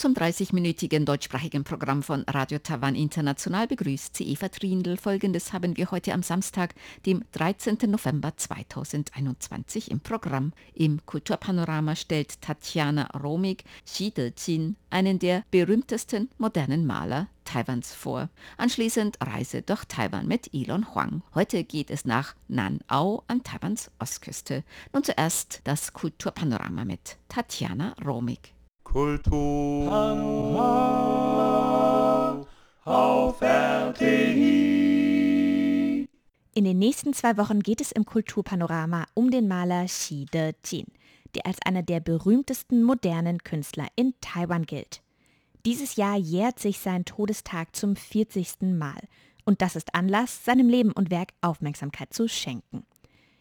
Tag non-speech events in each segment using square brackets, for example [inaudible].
Zum 30-minütigen deutschsprachigen Programm von Radio Taiwan International begrüßt sie Eva Trindl. Folgendes haben wir heute am Samstag, dem 13. November 2021 im Programm. Im Kulturpanorama stellt Tatjana Romig Xi Dejin, einen der berühmtesten modernen Maler Taiwans vor. Anschließend Reise durch Taiwan mit Elon Huang. Heute geht es nach Nanao an Taiwans Ostküste. Nun zuerst das Kulturpanorama mit Tatjana Romig. Kultur auf RTI. In den nächsten zwei Wochen geht es im Kulturpanorama um den Maler Xi De-jin, der als einer der berühmtesten modernen Künstler in Taiwan gilt. Dieses Jahr jährt sich sein Todestag zum 40. Mal und das ist Anlass, seinem Leben und Werk Aufmerksamkeit zu schenken.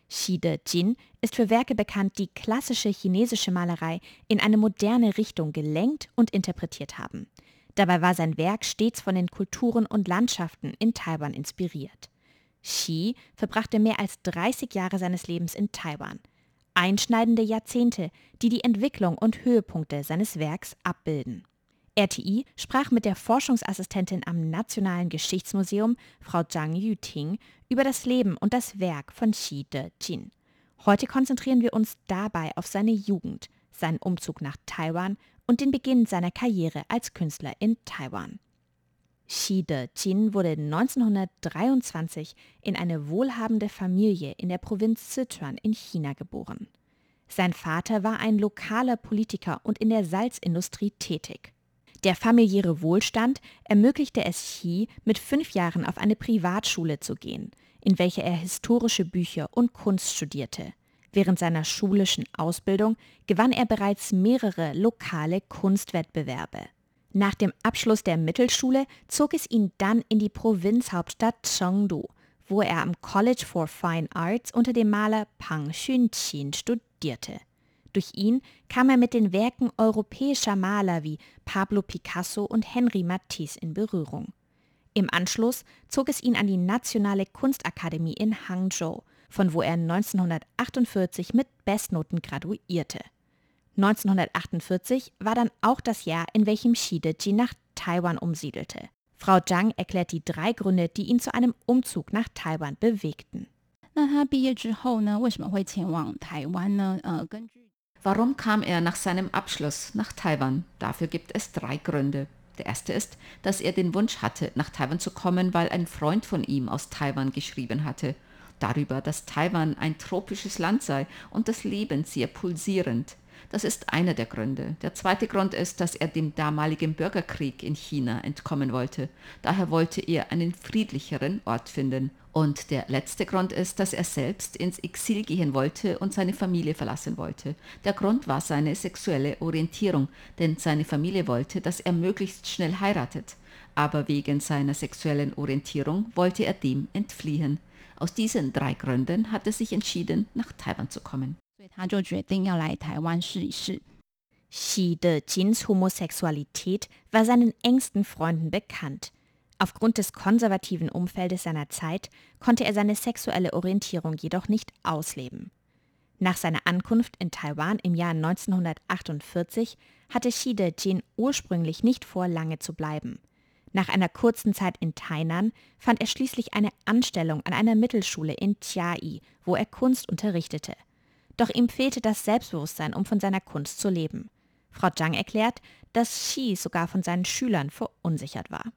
Xi De-jin ist für Werke bekannt, die klassische chinesische Malerei in eine moderne Richtung gelenkt und interpretiert haben. Dabei war sein Werk stets von den Kulturen und Landschaften in Taiwan inspiriert. Xi verbrachte mehr als 30 Jahre seines Lebens in Taiwan. Einschneidende Jahrzehnte, die die Entwicklung und Höhepunkte seines Werks abbilden. RTI sprach mit der Forschungsassistentin am Nationalen Geschichtsmuseum, Frau Zhang Yuting, über das Leben und das Werk von Xi De-jin. Heute konzentrieren wir uns dabei auf seine Jugend, seinen Umzug nach Taiwan und den Beginn seiner Karriere als Künstler in Taiwan. Xi De-jin wurde 1923 in eine wohlhabende Familie in der Provinz Sichuan in China geboren. Sein Vater war ein lokaler Politiker und in der Salzindustrie tätig. Der familiäre Wohlstand ermöglichte es Xi, mit fünf Jahren auf eine Privatschule zu gehen, in welcher er historische Bücher und Kunst studierte. Während seiner schulischen Ausbildung gewann er bereits mehrere lokale Kunstwettbewerbe. Nach dem Abschluss der Mittelschule zog es ihn dann in die Provinzhauptstadt Chengdu, wo er am College for Fine Arts unter dem Maler Pang Xunqin studierte. Durch ihn kam er mit den Werken europäischer Maler wie Pablo Picasso und Henri Matisse in Berührung. Im Anschluss zog es ihn an die Nationale Kunstakademie in Hangzhou, von wo er 1948 mit Bestnoten graduierte. 1948 war dann auch das Jahr, in welchem Xi De-jin nach Taiwan umsiedelte. Frau Zhang erklärt die drei Gründe, die ihn zu einem Umzug nach Taiwan bewegten. 那他毕业之后呢，为什么会前往台湾呢？呃，根据 Warum kam er nach seinem Abschluss nach Taiwan? Dafür gibt es drei Gründe. Der erste ist, dass er den Wunsch hatte, nach Taiwan zu kommen, weil ein Freund von ihm aus Taiwan geschrieben hatte. Darüber, dass Taiwan ein tropisches Land sei und das Leben sehr pulsierend. Das ist einer der Gründe. Der zweite Grund ist, dass er dem damaligen Bürgerkrieg in China entkommen wollte. Daher wollte er einen friedlicheren Ort finden. Und der letzte Grund ist, dass er selbst ins Exil gehen wollte und seine Familie verlassen wollte. Der Grund war seine sexuelle Orientierung, denn seine Familie wollte, dass er möglichst schnell heiratet. Aber wegen seiner sexuellen Orientierung wollte er dem entfliehen. Aus diesen drei Gründen hat er sich entschieden, nach Taiwan zu kommen. 所以他就决定要来台湾试一试。 Xi De-jins Homosexualität war seinen engsten Freunden bekannt. Aufgrund des konservativen Umfeldes seiner Zeit konnte er seine sexuelle Orientierung jedoch nicht ausleben. Nach seiner Ankunft in Taiwan im Jahr 1948 hatte Xi De-jin ursprünglich nicht vor, lange zu bleiben. Nach einer kurzen Zeit in Tainan fand er schließlich eine Anstellung an einer Mittelschule in Chiayi, wo er Kunst unterrichtete. Doch ihm fehlte das Selbstbewusstsein, um von seiner Kunst zu leben. Frau Zhang erklärt, dass Xi sogar von seinen Schülern verunsichert war.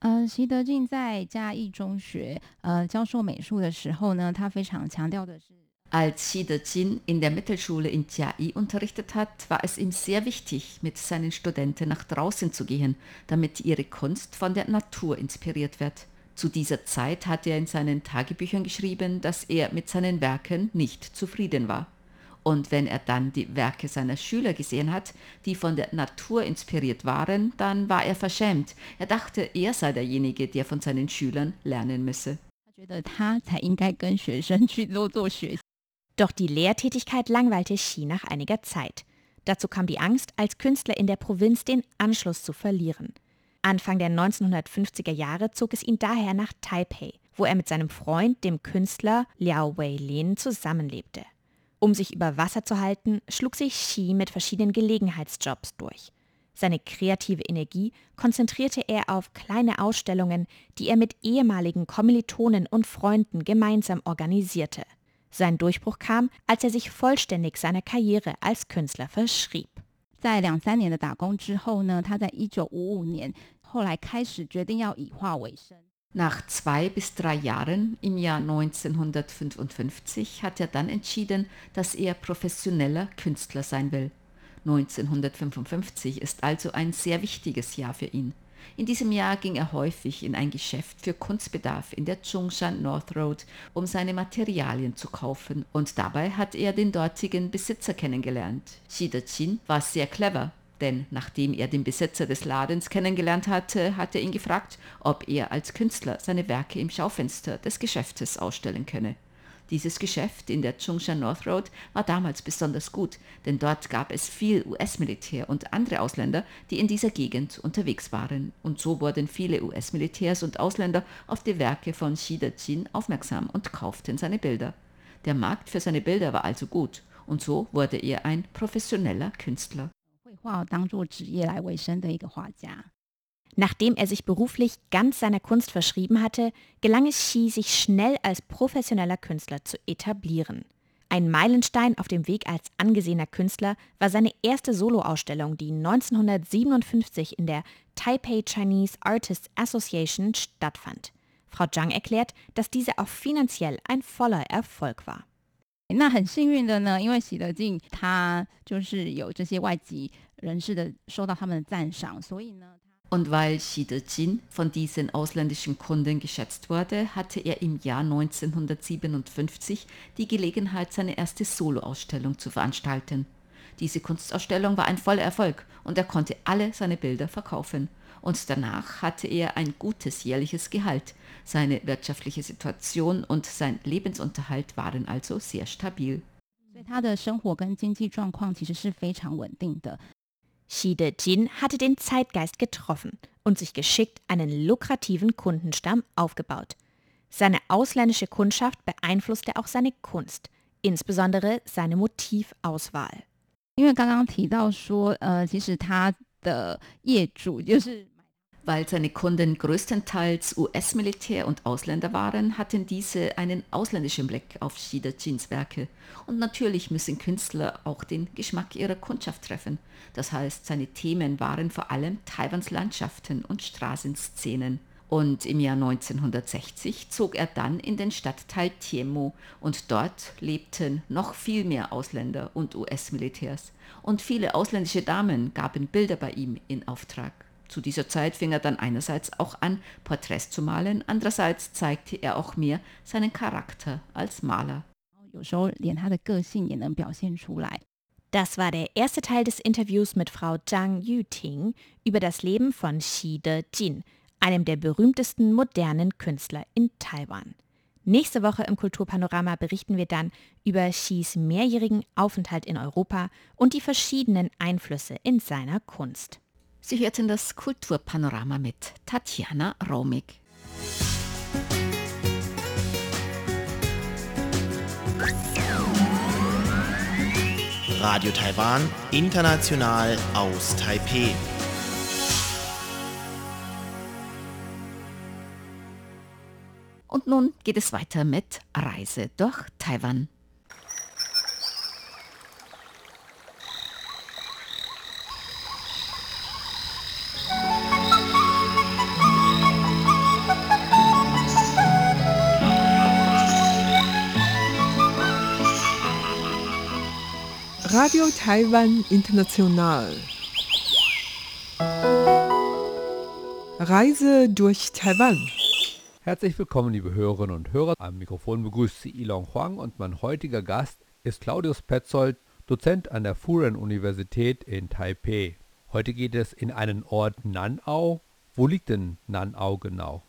呃，习德进在嘉义中学呃教授美术的时候呢，他非常强调的是 Als Xi De-jin in der Mittelschule in Chiayi unterrichtet hat, war es ihm sehr wichtig, mit seinen Studenten nach draußen zu gehen, damit ihre Kunst von der Natur inspiriert wird. Zu dieser Zeit hat er in seinen Tagebüchern geschrieben, dass er mit seinen Werken nicht zufrieden war. Und wenn er dann die Werke seiner Schüler gesehen hat, die von der Natur inspiriert waren, dann war er verschämt. Er dachte, er sei derjenige, der von seinen Schülern lernen müsse. Doch die Lehrtätigkeit langweilte Xi nach einiger Zeit. Dazu kam die Angst, als Künstler in der Provinz den Anschluss zu verlieren. Anfang der 1950er Jahre zog es ihn daher nach Taipei, wo er mit seinem Freund, dem Künstler Liao Wei-lin, zusammenlebte. Um sich über Wasser zu halten, schlug sich Xi mit verschiedenen Gelegenheitsjobs durch. Seine kreative Energie konzentrierte er auf kleine Ausstellungen, die er mit ehemaligen Kommilitonen und Freunden gemeinsam organisierte. Sein Durchbruch kam, als er sich vollständig seiner Karriere als Künstler verschrieb. 在两三年的打工之后呢，他在一九五五年后来开始决定要以画为生。 Nach zwei bis drei Jahren im Jahr 1955 hat er dann entschieden, dass er professioneller Künstler sein will. 1955 ist also ein sehr wichtiges Jahr für ihn. In diesem Jahr ging er häufig in ein Geschäft für Kunstbedarf in der Zhongshan North Road, um seine Materialien zu kaufen und dabei hat er den dortigen Besitzer kennengelernt. Xi Dejin war sehr clever, denn nachdem er den Besitzer des Ladens kennengelernt hatte, hat er ihn gefragt, ob er als Künstler seine Werke im Schaufenster des Geschäftes ausstellen könne. Dieses Geschäft in der Zhongshan North Road war damals besonders gut, denn dort gab es viel US-Militär und andere Ausländer, die in dieser Gegend unterwegs waren. Und so wurden viele US-Militärs und Ausländer auf die Werke von Xi Dejin aufmerksam und kauften seine Bilder. Der Markt für seine Bilder war also gut und so wurde er ein professioneller Künstler. 绘画当做职业来为生的一个画家。 Nachdem er sich beruflich ganz seiner Kunst verschrieben hatte, gelang es Xi, sich schnell als professioneller Künstler zu etablieren. Ein Meilenstein auf dem Weg als angesehener Künstler war seine erste Soloausstellung, die 1957 in der Taipei Chinese Artists Association stattfand. Frau Zhang erklärt, dass diese auch finanziell ein voller Erfolg war. 那很幸运的呢，因为喜德进他就是有这些外籍 人士的受到他们的赞赏，所以呢， Und weil Xi Dejin von diesen ausländischen Kunden geschätzt wurde, hatte er im Jahr 1957 die Gelegenheit, seine erste Soloausstellung zu veranstalten. Diese Kunstausstellung war ein voller Erfolg und er konnte alle seine Bilder verkaufen. Und danach hatte er ein gutes jährliches Gehalt. Seine wirtschaftliche Situation und sein Lebensunterhalt waren also sehr stabil. 所以他的生活跟经济状况其实是非常稳定的。 Xi Dejin hatte den Zeitgeist getroffen und sich geschickt einen lukrativen Kundenstamm aufgebaut. Seine ausländische Kundschaft beeinflusste auch seine Kunst, insbesondere seine Motivauswahl. 因为刚刚提到说，呃，其实他的业主就是。 Weil seine Kunden größtenteils US-Militär und Ausländer waren, hatten diese einen ausländischen Blick auf Xi Dejins Werke. Und natürlich müssen Künstler auch den Geschmack ihrer Kundschaft treffen. Das heißt, seine Themen waren vor allem Taiwans Landschaften und Straßenszenen. Und im Jahr 1960 zog er dann in den Stadtteil Tiemo und dort lebten noch viel mehr Ausländer und US-Militärs. Und viele ausländische Damen gaben Bilder bei ihm in Auftrag. Zu dieser Zeit fing er dann einerseits auch an, Porträts zu malen, andererseits zeigte er auch mir seinen Charakter als Maler. Das war der erste Teil des Interviews mit Frau Zhang Yuting über das Leben von Xi De Jin, einem der berühmtesten modernen Künstler in Taiwan. Nächste Woche im Kulturpanorama berichten wir dann über Xis mehrjährigen Aufenthalt in Europa und die verschiedenen Einflüsse in seiner Kunst. Sie hörten das Kulturpanorama mit Tatjana Romig. Radio Taiwan, international aus Taipeh. Und nun geht es weiter mit Reise durch Taiwan. Radio Taiwan International. Reise durch Taiwan. Herzlich willkommen, liebe Hörerinnen und Hörer. Am Mikrofon begrüßt Sie Ilon Huang und mein heutiger Gast ist Claudius Petzold, Dozent an der Furen-Universität in Taipei. Heute geht es in einen Ort Nanau. Wo liegt denn Nanau genau?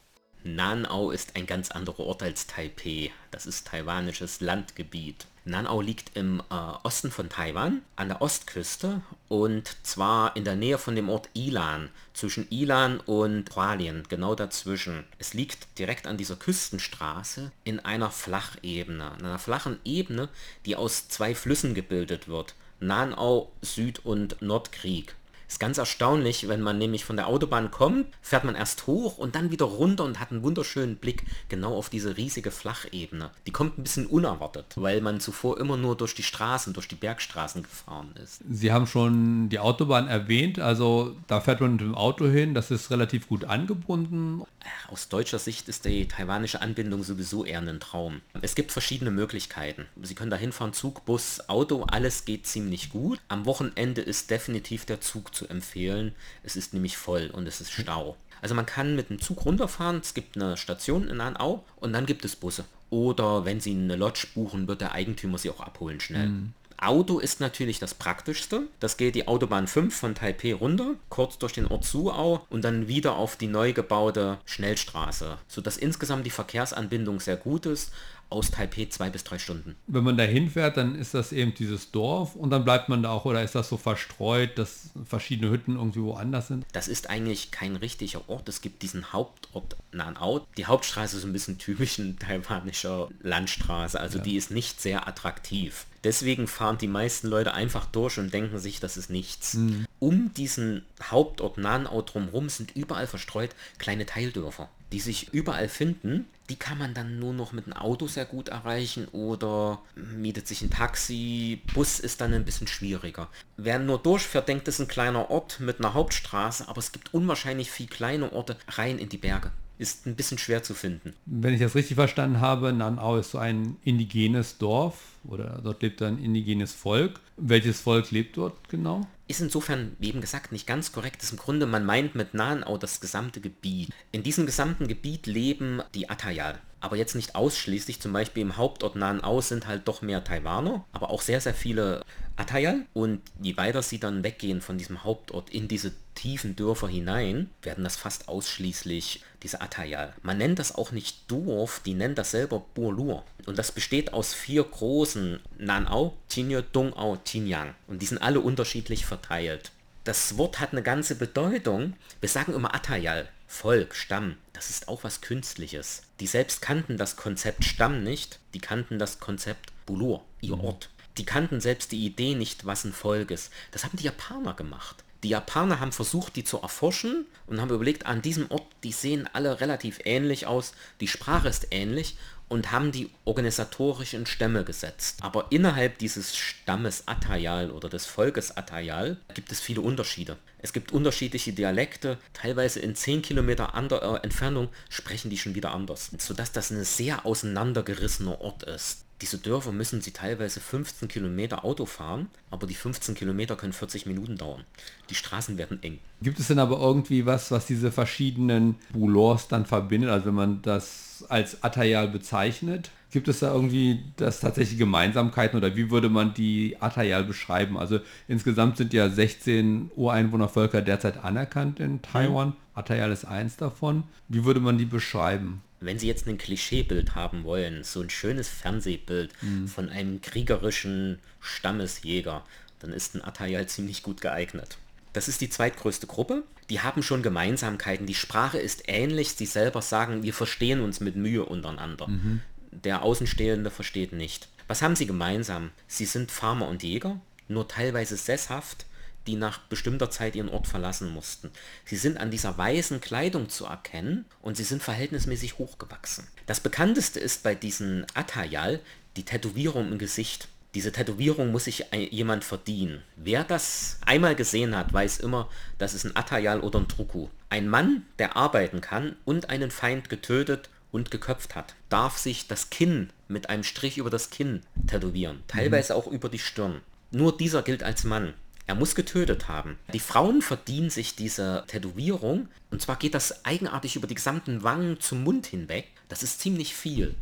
Nanau ist ein ganz anderer Ort als Taipei. Das ist taiwanisches Landgebiet. Nanao liegt im äh, Osten von Taiwan, an der Ostküste und zwar in der Nähe von dem Ort Ilan, zwischen Ilan und Hualien, genau dazwischen. Es liegt direkt an dieser Küstenstraße in einer Flachebene, in einer flachen Ebene, die aus zwei Flüssen gebildet wird. Nanao Süd- und Nordkrieg. Ist ganz erstaunlich, wenn man nämlich von der Autobahn kommt, fährt man erst hoch und dann wieder runter und hat einen wunderschönen Blick genau auf diese riesige Flachebene. Die kommt ein bisschen unerwartet, weil man zuvor immer nur durch die Straßen, durch die Bergstraßen gefahren ist. Sie haben schon die Autobahn erwähnt, also da fährt man mit dem Auto hin, das ist relativ gut angebunden. Aus deutscher Sicht ist die taiwanische Anbindung sowieso eher ein Traum. Es gibt verschiedene Möglichkeiten. Sie können da hinfahren, Zug, Bus, Auto, alles geht ziemlich gut. Am Wochenende ist definitiv der Zug zu empfehlen. Es ist nämlich voll und es ist Stau. Also man kann mit dem Zug runterfahren, es gibt eine Station in Anau und dann gibt es Busse. Oder wenn Sie eine Lodge buchen, wird der Eigentümer Sie auch abholen schnell. Mhm. Auto ist natürlich das Praktischste. Das geht die Autobahn 5 von Taipei runter, kurz durch den Ort Suau und dann wieder auf die neu gebaute Schnellstraße, sodass insgesamt die Verkehrsanbindung sehr gut ist aus Taipei zwei bis drei Stunden. Wenn man da hinfährt, dann ist das eben dieses Dorf und dann bleibt man da auch oder ist das so verstreut, dass verschiedene Hütten irgendwie woanders sind? Das ist eigentlich kein richtiger Ort. Es gibt diesen Hauptort Nanao. Die Hauptstraße ist ein bisschen typisch ein taiwanischer Landstraße, also ja. die ist nicht sehr attraktiv. Deswegen fahren die meisten Leute einfach durch und denken sich, das ist nichts. Mhm. Um diesen Hauptort Nanao drumherum sind überall verstreut kleine Teildörfer die sich überall finden, die kann man dann nur noch mit einem Auto sehr gut erreichen oder mietet sich ein Taxi. Bus ist dann ein bisschen schwieriger. Wer nur durchfährt, denkt, das ist ein kleiner Ort mit einer Hauptstraße, aber es gibt unwahrscheinlich viel kleine Orte rein in die Berge. Ist ein bisschen schwer zu finden. Wenn ich das richtig verstanden habe, Nanau ist so ein indigenes Dorf oder dort lebt ein indigenes Volk. Welches Volk lebt dort genau? Ist insofern, wie eben gesagt, nicht ganz korrekt. Das ist im Grunde, man meint mit Nanau das gesamte Gebiet. In diesem gesamten Gebiet leben die Atayal. Aber jetzt nicht ausschließlich, zum Beispiel im Hauptort Nanau sind halt doch mehr Taiwaner, aber auch sehr, sehr viele Atayal. Und je weiter sie dann weggehen von diesem Hauptort in diese tiefen Dörfer hinein, werden das fast ausschließlich diese Atayal. Man nennt das auch nicht Dorf, die nennt das selber Burlur. Und das besteht aus vier großen Nanau, Tinyo, Dongau, Tinyang. Und die sind alle unterschiedlich verteilt. Das Wort hat eine ganze Bedeutung. Wir sagen immer Atayal, Volk, Stamm. Das ist auch was Künstliches. Die selbst kannten das Konzept Stamm nicht, die kannten das Konzept Bulur, ihr mhm. Ort. Die kannten selbst die Idee nicht, was ein Volk ist. Das haben die Japaner gemacht. Die Japaner haben versucht, die zu erforschen und haben überlegt, an diesem Ort, die sehen alle relativ ähnlich aus, die Sprache ist ähnlich und haben die organisatorischen Stämme gesetzt. Aber innerhalb dieses Stammes Atayal oder des Volkes Atayal gibt es viele Unterschiede. Es gibt unterschiedliche Dialekte, teilweise in 10 Kilometer äh, Entfernung sprechen die schon wieder anders, sodass das ein sehr auseinandergerissener Ort ist. Diese Dörfer müssen sie teilweise 15 Kilometer Auto fahren, aber die 15 Kilometer können 40 Minuten dauern. Die Straßen werden eng. Gibt es denn aber irgendwie was, was diese verschiedenen Boulors dann verbindet? Also wenn man das als Atayal bezeichnet, gibt es da irgendwie das tatsächliche Gemeinsamkeiten oder wie würde man die Atayal beschreiben? Also insgesamt sind ja 16 Ureinwohnervölker derzeit anerkannt in Taiwan. Mhm. Atayal ist eins davon. Wie würde man die beschreiben? Wenn Sie jetzt ein Klischeebild haben wollen, so ein schönes Fernsehbild mhm. von einem kriegerischen Stammesjäger, dann ist ein Atayal ziemlich gut geeignet. Das ist die zweitgrößte Gruppe. Die haben schon Gemeinsamkeiten. Die Sprache ist ähnlich. Sie selber sagen, wir verstehen uns mit Mühe untereinander. Mhm. Der Außenstehende versteht nicht. Was haben sie gemeinsam? Sie sind Farmer und Jäger, nur teilweise sesshaft die nach bestimmter Zeit ihren Ort verlassen mussten. Sie sind an dieser weißen Kleidung zu erkennen und sie sind verhältnismäßig hochgewachsen. Das bekannteste ist bei diesen Atayal die Tätowierung im Gesicht. Diese Tätowierung muss sich jemand verdienen. Wer das einmal gesehen hat, weiß immer, das ist ein Atayal oder ein Truku. Ein Mann, der arbeiten kann und einen Feind getötet und geköpft hat, darf sich das Kinn mit einem Strich über das Kinn tätowieren, teilweise mhm. auch über die Stirn. Nur dieser gilt als Mann. Er muss getötet haben. Die Frauen verdienen sich diese Tätowierung und zwar geht das eigenartig über die gesamten Wangen zum Mund hinweg. Das ist ziemlich viel.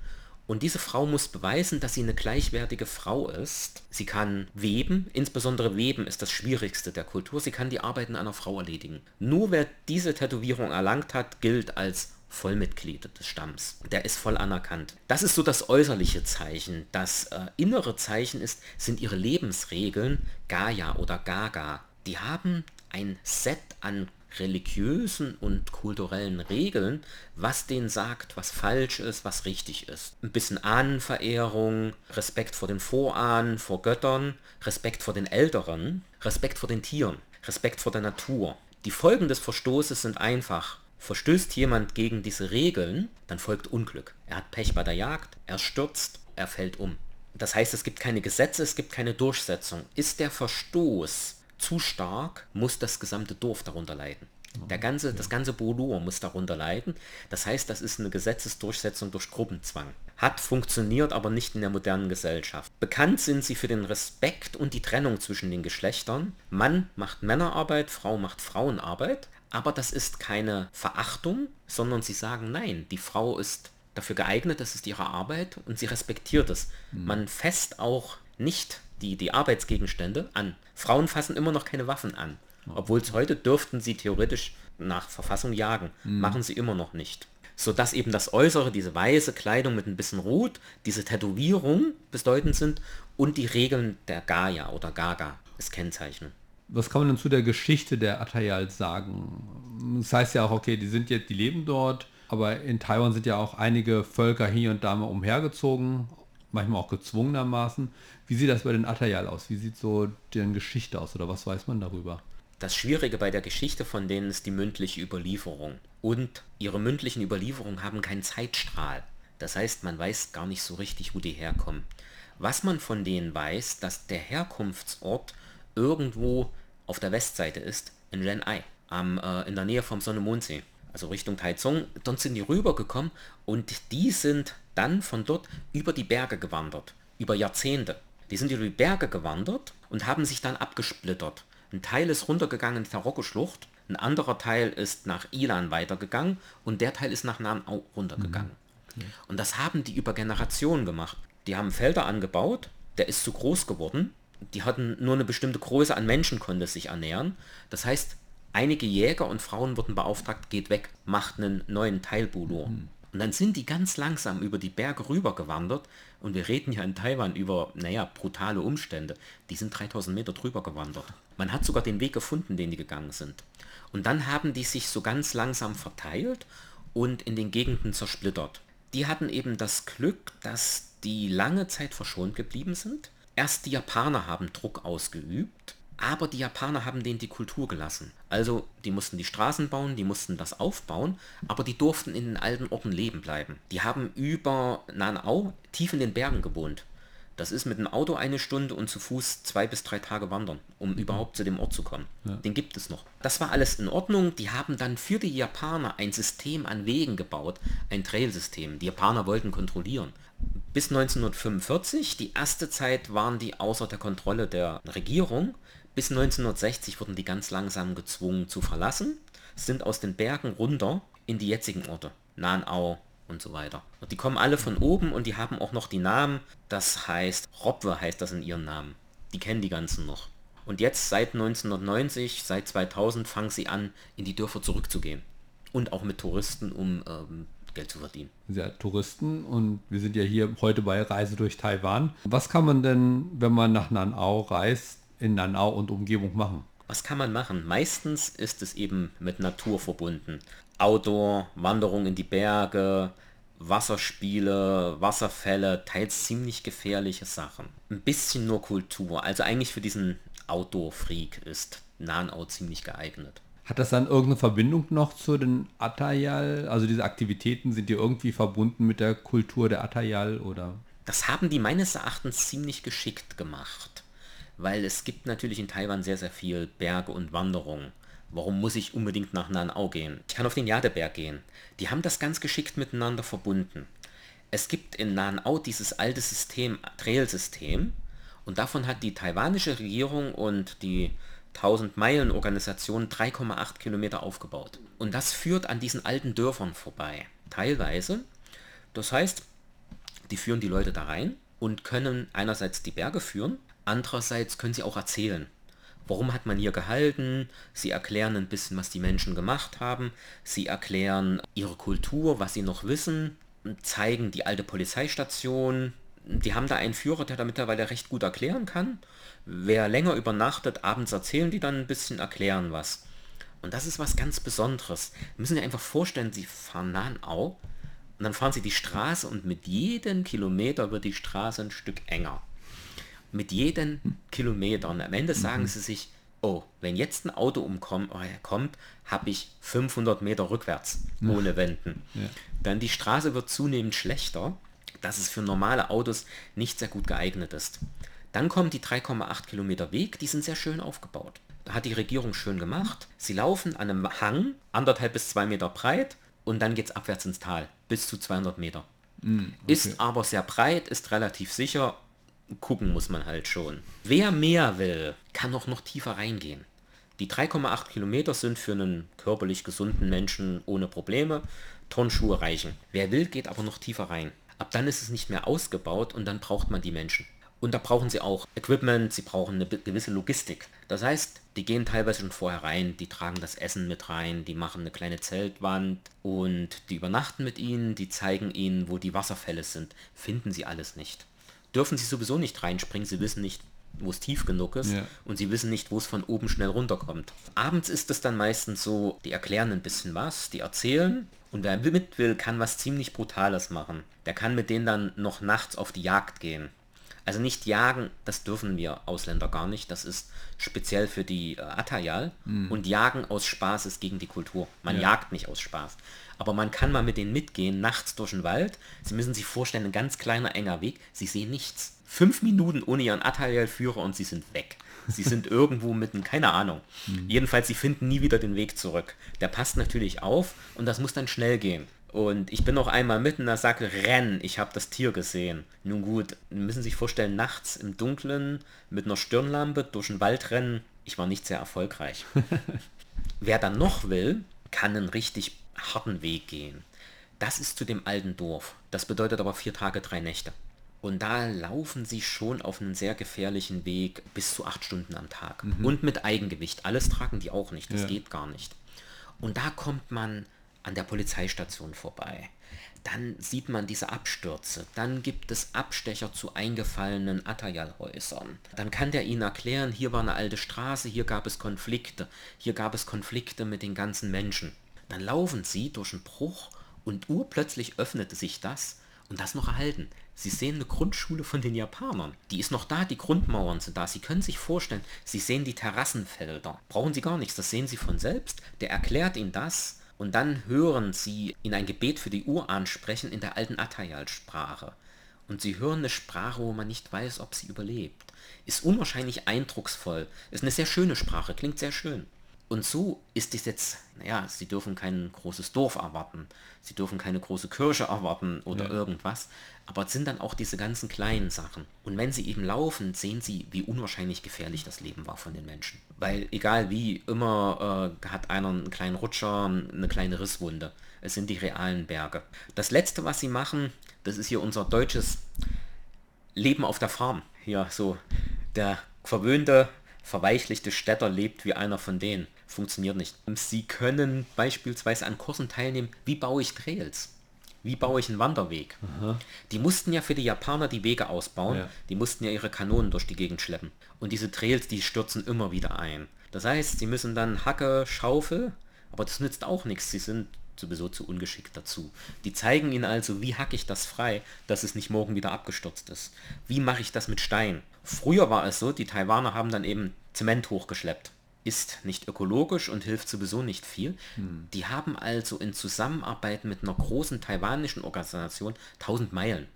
Und diese Frau muss beweisen, dass sie eine gleichwertige Frau ist. Sie kann weben, insbesondere weben ist das Schwierigste der Kultur. Sie kann die Arbeiten einer Frau erledigen. Nur wer diese Tätowierung erlangt hat, gilt als Vollmitglied des Stamms. Der ist voll anerkannt. Das ist so das äußerliche Zeichen. Das äh, innere Zeichen ist, sind ihre Lebensregeln, Gaia oder Gaga. Die haben ein Set an religiösen und kulturellen Regeln, was denen sagt, was falsch ist, was richtig ist. Ein bisschen Ahnenverehrung, Respekt vor den Vorahnen, vor Göttern, Respekt vor den Älteren, Respekt vor den Tieren, Respekt vor der Natur. Die Folgen des Verstoßes sind einfach. Verstößt jemand gegen diese Regeln, dann folgt Unglück. Er hat Pech bei der Jagd, er stürzt, er fällt um. Das heißt, es gibt keine Gesetze, es gibt keine Durchsetzung. Ist der Verstoß zu stark, muss das gesamte Dorf darunter leiden. Der ganze, das ganze Bolor muss darunter leiden. Das heißt, das ist eine Gesetzesdurchsetzung durch Gruppenzwang. Hat funktioniert, aber nicht in der modernen Gesellschaft. Bekannt sind sie für den Respekt und die Trennung zwischen den Geschlechtern. Mann macht Männerarbeit, Frau macht Frauenarbeit. Aber das ist keine Verachtung, sondern sie sagen, nein, die Frau ist dafür geeignet, das ist ihre Arbeit und sie respektiert es. Man fest auch nicht die, die Arbeitsgegenstände an. Frauen fassen immer noch keine Waffen an. Obwohl es heute dürften sie theoretisch nach Verfassung jagen. Machen sie immer noch nicht. Sodass eben das Äußere, diese weiße Kleidung mit ein bisschen Rot, diese Tätowierung bedeutend sind und die Regeln der Gaia oder Gaga es kennzeichnen. Was kann man denn zu der Geschichte der Atayals sagen? Das heißt ja auch, okay, die sind jetzt, die leben dort, aber in Taiwan sind ja auch einige Völker hier und da mal umhergezogen, manchmal auch gezwungenermaßen. Wie sieht das bei den Atayal aus? Wie sieht so deren Geschichte aus oder was weiß man darüber? Das Schwierige bei der Geschichte von denen ist die mündliche Überlieferung. Und ihre mündlichen Überlieferungen haben keinen Zeitstrahl. Das heißt, man weiß gar nicht so richtig, wo die herkommen. Was man von denen weiß, dass der Herkunftsort irgendwo auf der Westseite ist, in Ren'ai, am, äh, in der Nähe vom Sonne-Mondsee, also Richtung Taizong. Dort sind die rübergekommen und die sind dann von dort über die Berge gewandert, über Jahrzehnte. Die sind über die Berge gewandert und haben sich dann abgesplittert. Ein Teil ist runtergegangen in die Taroko-Schlucht, ein anderer Teil ist nach Ilan weitergegangen und der Teil ist nach Nanau runtergegangen. Und das haben die über Generationen gemacht. Die haben Felder angebaut, der ist zu groß geworden, die hatten nur eine bestimmte Größe an Menschen konnte es sich ernähren. Das heißt, einige Jäger und Frauen wurden beauftragt, geht weg, macht einen neuen Teilbulo. Und dann sind die ganz langsam über die Berge rüber gewandert und wir reden ja in Taiwan über, naja, brutale Umstände. Die sind 3000 Meter drüber gewandert. Man hat sogar den Weg gefunden, den die gegangen sind. Und dann haben die sich so ganz langsam verteilt und in den Gegenden zersplittert. Die hatten eben das Glück, dass die lange Zeit verschont geblieben sind. Erst die Japaner haben Druck ausgeübt, aber die Japaner haben denen die Kultur gelassen. Also die mussten die Straßen bauen, die mussten das aufbauen, aber die durften in den alten Orten leben bleiben. Die haben über Nanau tief in den Bergen gewohnt. Das ist mit dem Auto eine Stunde und zu Fuß zwei bis drei Tage wandern, um überhaupt zu dem Ort zu kommen. Den gibt es noch. Das war alles in Ordnung. Die haben dann für die Japaner ein System an Wegen gebaut, ein Trailsystem. Die Japaner wollten kontrollieren. Bis 1945, die erste Zeit waren die außer der Kontrolle der Regierung. Bis 1960 wurden die ganz langsam gezwungen zu verlassen, sind aus den Bergen runter in die jetzigen Orte. Nanau und so weiter. Und die kommen alle von oben und die haben auch noch die Namen. Das heißt, Robwe heißt das in ihren Namen. Die kennen die ganzen noch. Und jetzt seit 1990, seit 2000 fangen sie an, in die Dörfer zurückzugehen. Und auch mit Touristen, um ähm, Geld zu verdienen. Ja Touristen und wir sind ja hier heute bei Reise durch Taiwan. Was kann man denn, wenn man nach Nanao reist, in Nanao und Umgebung machen? Was kann man machen? Meistens ist es eben mit Natur verbunden. Outdoor, Wanderung in die Berge, Wasserspiele, Wasserfälle, teils ziemlich gefährliche Sachen. Ein bisschen nur Kultur. Also eigentlich für diesen Outdoor-Freak ist Nanao ziemlich geeignet. Hat das dann irgendeine Verbindung noch zu den Atayal? Also diese Aktivitäten sind die irgendwie verbunden mit der Kultur der Atayal oder? Das haben die meines Erachtens ziemlich geschickt gemacht. Weil es gibt natürlich in Taiwan sehr, sehr viel Berge und Wanderungen. Warum muss ich unbedingt nach Nanao gehen? Ich kann auf den Jadeberg gehen. Die haben das ganz geschickt miteinander verbunden. Es gibt in Nanao dieses alte System, Trail-System, und davon hat die taiwanische Regierung und die 1000-Meilen-Organisation 3,8 Kilometer aufgebaut. Und das führt an diesen alten Dörfern vorbei. Teilweise. Das heißt, die führen die Leute da rein und können einerseits die Berge führen, andererseits können sie auch erzählen, Warum hat man hier gehalten? Sie erklären ein bisschen, was die Menschen gemacht haben. Sie erklären ihre Kultur, was sie noch wissen, zeigen die alte Polizeistation. Die haben da einen Führer, der da mittlerweile recht gut erklären kann. Wer länger übernachtet, abends erzählen die dann ein bisschen, erklären was. Und das ist was ganz Besonderes. Wir müssen sich einfach vorstellen, sie fahren nah an Au und dann fahren sie die Straße und mit jedem Kilometer wird die Straße ein Stück enger mit jedem Kilometer. Und am Ende sagen mhm. sie sich, oh, wenn jetzt ein Auto umkommt, oh, kommt, habe ich 500 Meter rückwärts ohne Wenden. Ja. Dann die Straße wird zunehmend schlechter, dass es für normale Autos nicht sehr gut geeignet ist. Dann kommen die 3,8 Kilometer Weg, die sind sehr schön aufgebaut. Da hat die Regierung schön gemacht. Sie laufen an einem Hang, anderthalb bis zwei Meter breit, und dann geht es abwärts ins Tal, bis zu 200 Meter. Mm, okay. Ist aber sehr breit, ist relativ sicher gucken muss man halt schon. Wer mehr will, kann auch noch tiefer reingehen. Die 3,8 Kilometer sind für einen körperlich gesunden Menschen ohne Probleme. Turnschuhe reichen. Wer will, geht aber noch tiefer rein. Ab dann ist es nicht mehr ausgebaut und dann braucht man die Menschen. Und da brauchen sie auch Equipment, sie brauchen eine gewisse Logistik. Das heißt, die gehen teilweise schon vorher rein, die tragen das Essen mit rein, die machen eine kleine Zeltwand und die übernachten mit ihnen, die zeigen ihnen, wo die Wasserfälle sind. Finden sie alles nicht dürfen sie sowieso nicht reinspringen. Sie wissen nicht, wo es tief genug ist ja. und sie wissen nicht, wo es von oben schnell runterkommt. Abends ist es dann meistens so, die erklären ein bisschen was, die erzählen und wer mit will, kann was ziemlich Brutales machen. Der kann mit denen dann noch nachts auf die Jagd gehen. Also nicht jagen, das dürfen wir Ausländer gar nicht. Das ist speziell für die äh, Atayal. Mhm. Und jagen aus Spaß ist gegen die Kultur. Man ja. jagt nicht aus Spaß. Aber man kann mal mit denen mitgehen, nachts durch den Wald. Sie müssen sich vorstellen, ein ganz kleiner, enger Weg. Sie sehen nichts. Fünf Minuten ohne ihren Atayal-Führer und sie sind weg. Sie sind [laughs] irgendwo mitten, keine Ahnung. Mhm. Jedenfalls, sie finden nie wieder den Weg zurück. Der passt natürlich auf und das muss dann schnell gehen. Und ich bin noch einmal mitten, da sagte, renn, ich habe das Tier gesehen. Nun gut, müssen sich vorstellen, nachts im Dunkeln mit einer Stirnlampe durch den Wald rennen. Ich war nicht sehr erfolgreich. [laughs] Wer dann noch will, kann einen richtig harten Weg gehen. Das ist zu dem alten Dorf. Das bedeutet aber vier Tage, drei Nächte. Und da laufen sie schon auf einen sehr gefährlichen Weg bis zu acht Stunden am Tag. Mhm. Und mit Eigengewicht. Alles tragen die auch nicht. Das ja. geht gar nicht. Und da kommt man an der Polizeistation vorbei. Dann sieht man diese Abstürze. Dann gibt es Abstecher zu eingefallenen Atayal-Häusern. Dann kann der ihnen erklären, hier war eine alte Straße, hier gab es Konflikte. Hier gab es Konflikte mit den ganzen Menschen. Dann laufen sie durch einen Bruch und urplötzlich öffnete sich das und das noch erhalten. Sie sehen eine Grundschule von den Japanern. Die ist noch da, die Grundmauern sind da. Sie können sich vorstellen, Sie sehen die Terrassenfelder. Brauchen Sie gar nichts, das sehen Sie von selbst. Der erklärt Ihnen das und dann hören sie ihn ein Gebet für die Uhr ansprechen in der alten Atayal-Sprache. Und sie hören eine Sprache, wo man nicht weiß, ob sie überlebt. Ist unwahrscheinlich eindrucksvoll. Ist eine sehr schöne Sprache, klingt sehr schön. Und so ist es jetzt, naja, sie dürfen kein großes Dorf erwarten, sie dürfen keine große Kirche erwarten oder ja. irgendwas, aber es sind dann auch diese ganzen kleinen Sachen. Und wenn sie eben laufen, sehen sie, wie unwahrscheinlich gefährlich das Leben war von den Menschen. Weil egal wie, immer äh, hat einer einen kleinen Rutscher, eine kleine Risswunde. Es sind die realen Berge. Das letzte, was sie machen, das ist hier unser deutsches Leben auf der Farm. Hier so der verwöhnte, verweichlichte Städter lebt wie einer von denen funktioniert nicht. Sie können beispielsweise an Kursen teilnehmen, wie baue ich Trails? Wie baue ich einen Wanderweg? Aha. Die mussten ja für die Japaner die Wege ausbauen, ja. die mussten ja ihre Kanonen durch die Gegend schleppen. Und diese Trails, die stürzen immer wieder ein. Das heißt, sie müssen dann Hacke, Schaufel, aber das nützt auch nichts, sie sind sowieso zu ungeschickt dazu. Die zeigen ihnen also, wie hacke ich das frei, dass es nicht morgen wieder abgestürzt ist. Wie mache ich das mit Stein? Früher war es so, die Taiwaner haben dann eben Zement hochgeschleppt ist nicht ökologisch und hilft sowieso nicht viel. Hm. Die haben also in Zusammenarbeit mit einer großen taiwanischen Organisation 1000 Meilen.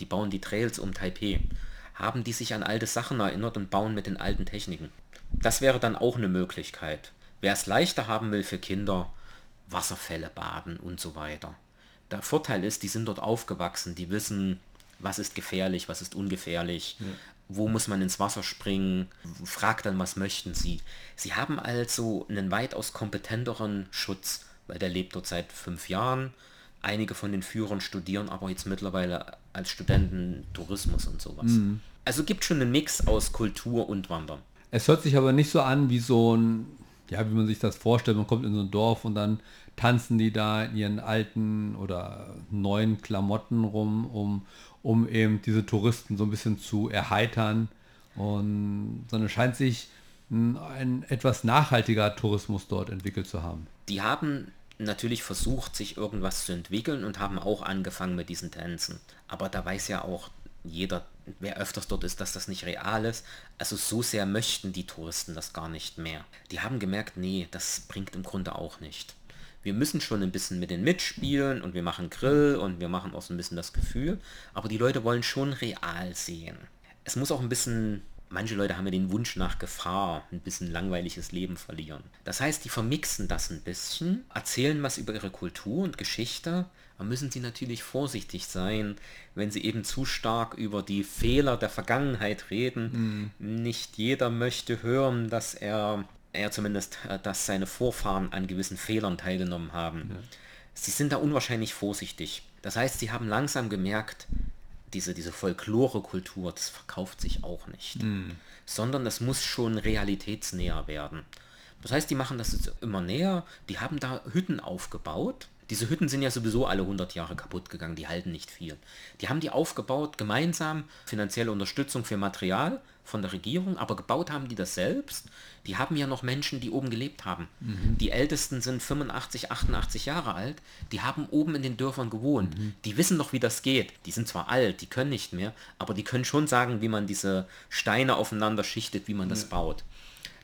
Die bauen die Trails um Taipei. Haben die sich an alte Sachen erinnert und bauen mit den alten Techniken. Das wäre dann auch eine Möglichkeit. Wer es leichter haben will für Kinder, Wasserfälle baden und so weiter. Der Vorteil ist, die sind dort aufgewachsen, die wissen, was ist gefährlich, was ist ungefährlich, ja wo muss man ins Wasser springen, fragt dann, was möchten sie. Sie haben also einen weitaus kompetenteren Schutz, weil der lebt dort seit fünf Jahren. Einige von den Führern studieren aber jetzt mittlerweile als Studenten Tourismus und sowas. Mhm. Also gibt schon einen Mix aus Kultur und Wandern. Es hört sich aber nicht so an wie so ein, ja, wie man sich das vorstellt. Man kommt in so ein Dorf und dann tanzen die da in ihren alten oder neuen Klamotten rum, um, um eben diese Touristen so ein bisschen zu erheitern. Und sondern scheint sich ein, ein etwas nachhaltiger Tourismus dort entwickelt zu haben. Die haben natürlich versucht, sich irgendwas zu entwickeln und haben auch angefangen mit diesen Tänzen. Aber da weiß ja auch jeder, wer öfters dort ist, dass das nicht real ist. Also so sehr möchten die Touristen das gar nicht mehr. Die haben gemerkt, nee, das bringt im Grunde auch nicht. Wir müssen schon ein bisschen mit denen mitspielen und wir machen Grill und wir machen auch so ein bisschen das Gefühl, aber die Leute wollen schon real sehen. Es muss auch ein bisschen manche Leute haben ja den Wunsch nach Gefahr, ein bisschen langweiliges Leben verlieren. Das heißt, die vermixen das ein bisschen, erzählen was über ihre Kultur und Geschichte, aber müssen sie natürlich vorsichtig sein, wenn sie eben zu stark über die Fehler der Vergangenheit reden. Mhm. Nicht jeder möchte hören, dass er, er zumindest, äh, dass seine Vorfahren an gewissen Fehlern teilgenommen haben. Ja. Sie sind da unwahrscheinlich vorsichtig. Das heißt, sie haben langsam gemerkt, diese, diese Folklore-Kultur, das verkauft sich auch nicht. Mm. Sondern es muss schon realitätsnäher werden. Das heißt, die machen das jetzt immer näher, die haben da Hütten aufgebaut. Diese Hütten sind ja sowieso alle 100 Jahre kaputt gegangen, die halten nicht viel. Die haben die aufgebaut, gemeinsam, finanzielle Unterstützung für Material von der Regierung, aber gebaut haben die das selbst. Die haben ja noch Menschen, die oben gelebt haben. Mhm. Die Ältesten sind 85, 88 Jahre alt. Die haben oben in den Dörfern gewohnt. Mhm. Die wissen noch, wie das geht. Die sind zwar alt, die können nicht mehr, aber die können schon sagen, wie man diese Steine aufeinander schichtet, wie man das ja. baut.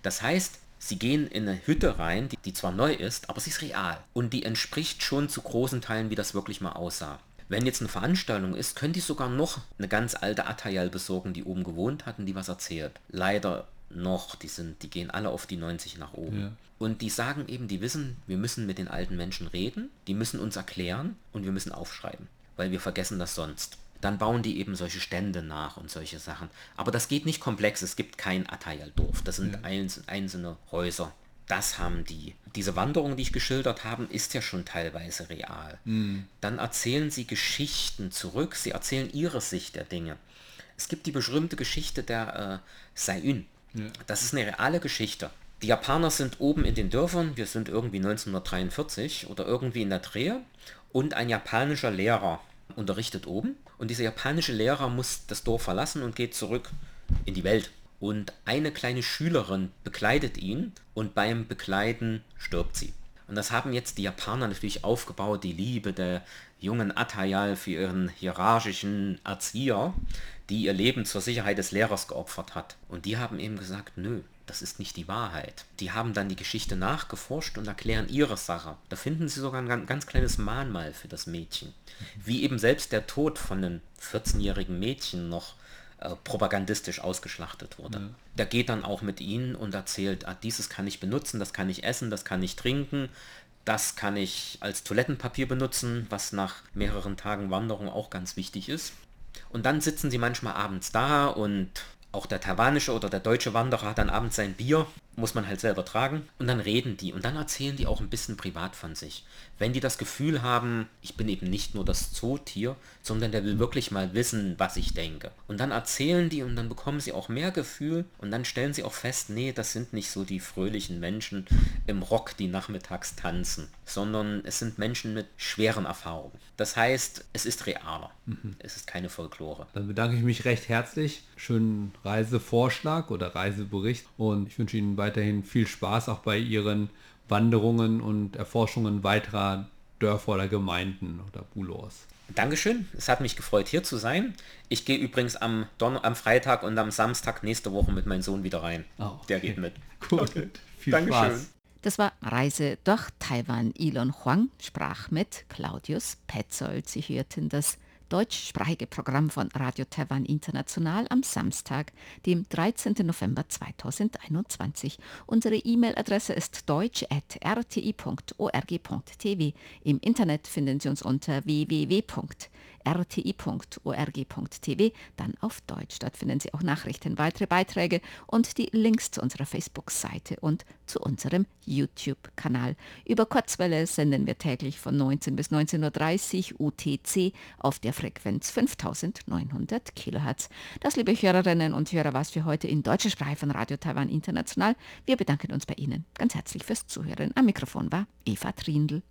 Das heißt, sie gehen in eine Hütte rein, die, die zwar neu ist, aber sie ist real. Und die entspricht schon zu großen Teilen, wie das wirklich mal aussah. Wenn jetzt eine Veranstaltung ist, können die sogar noch eine ganz alte Atayal besorgen, die oben gewohnt hatten, die was erzählt. Leider noch, die sind, die gehen alle auf die 90 nach oben. Ja. Und die sagen eben, die wissen, wir müssen mit den alten Menschen reden, die müssen uns erklären und wir müssen aufschreiben, weil wir vergessen das sonst. Dann bauen die eben solche Stände nach und solche Sachen. Aber das geht nicht komplex, es gibt kein Atayal-Dorf, das sind ja. einzelne Häuser das haben die. Diese Wanderung, die ich geschildert habe, ist ja schon teilweise real. Mhm. Dann erzählen sie Geschichten zurück, sie erzählen ihre Sicht der Dinge. Es gibt die berühmte Geschichte der äh, Sayun. Ja. Das ist eine reale Geschichte. Die Japaner sind oben in den Dörfern, wir sind irgendwie 1943 oder irgendwie in der Drehe und ein japanischer Lehrer unterrichtet oben und dieser japanische Lehrer muss das Dorf verlassen und geht zurück in die Welt und eine kleine Schülerin bekleidet ihn und beim Bekleiden stirbt sie. Und das haben jetzt die Japaner natürlich aufgebaut, die Liebe der jungen Atayal für ihren hierarchischen Erzieher, die ihr Leben zur Sicherheit des Lehrers geopfert hat. Und die haben eben gesagt, nö, das ist nicht die Wahrheit. Die haben dann die Geschichte nachgeforscht und erklären ihre Sache. Da finden sie sogar ein ganz kleines Mahnmal für das Mädchen. Wie eben selbst der Tod von einem 14-jährigen Mädchen noch äh, propagandistisch ausgeschlachtet wurde. Ja. Der geht dann auch mit ihnen und erzählt, ah, dieses kann ich benutzen, das kann ich essen, das kann ich trinken, das kann ich als Toilettenpapier benutzen, was nach mehreren Tagen Wanderung auch ganz wichtig ist. Und dann sitzen sie manchmal abends da und auch der taiwanische oder der deutsche Wanderer hat dann abends sein Bier muss man halt selber tragen. Und dann reden die und dann erzählen die auch ein bisschen privat von sich. Wenn die das Gefühl haben, ich bin eben nicht nur das Zootier, sondern der will wirklich mal wissen, was ich denke. Und dann erzählen die und dann bekommen sie auch mehr Gefühl und dann stellen sie auch fest, nee, das sind nicht so die fröhlichen Menschen im Rock, die nachmittags tanzen, sondern es sind Menschen mit schweren Erfahrungen. Das heißt, es ist realer. Mhm. Es ist keine Folklore. Dann bedanke ich mich recht herzlich. Schönen Reisevorschlag oder Reisebericht und ich wünsche Ihnen weiterhin viel Spaß auch bei Ihren Wanderungen und Erforschungen weiterer Dörfer oder Gemeinden oder Bulos. Dankeschön, es hat mich gefreut hier zu sein. Ich gehe übrigens am, Don am Freitag und am Samstag nächste Woche mit meinem Sohn wieder rein. Oh, okay. Der geht mit. Gut, okay. viel Dankeschön. Spaß. Das war Reise durch Taiwan. Elon Huang sprach mit Claudius Petzold. Sie hörten das deutschsprachige Programm von Radio Taiwan International am Samstag, dem 13. November 2021. Unsere E-Mail-Adresse ist deutsch.rti.org.tv. Im Internet finden Sie uns unter www.rti.org.tv rti.org.tv, dann auf Deutsch. Dort finden Sie auch Nachrichten, weitere Beiträge und die Links zu unserer Facebook-Seite und zu unserem YouTube-Kanal. Über Kurzwelle senden wir täglich von 19 bis 19.30 Uhr UTC auf der Frequenz 5900 kHz. Das, liebe Hörerinnen und Hörer, was für heute in deutscher Sprache von Radio Taiwan International. Wir bedanken uns bei Ihnen ganz herzlich fürs Zuhören. Am Mikrofon war Eva Trindl.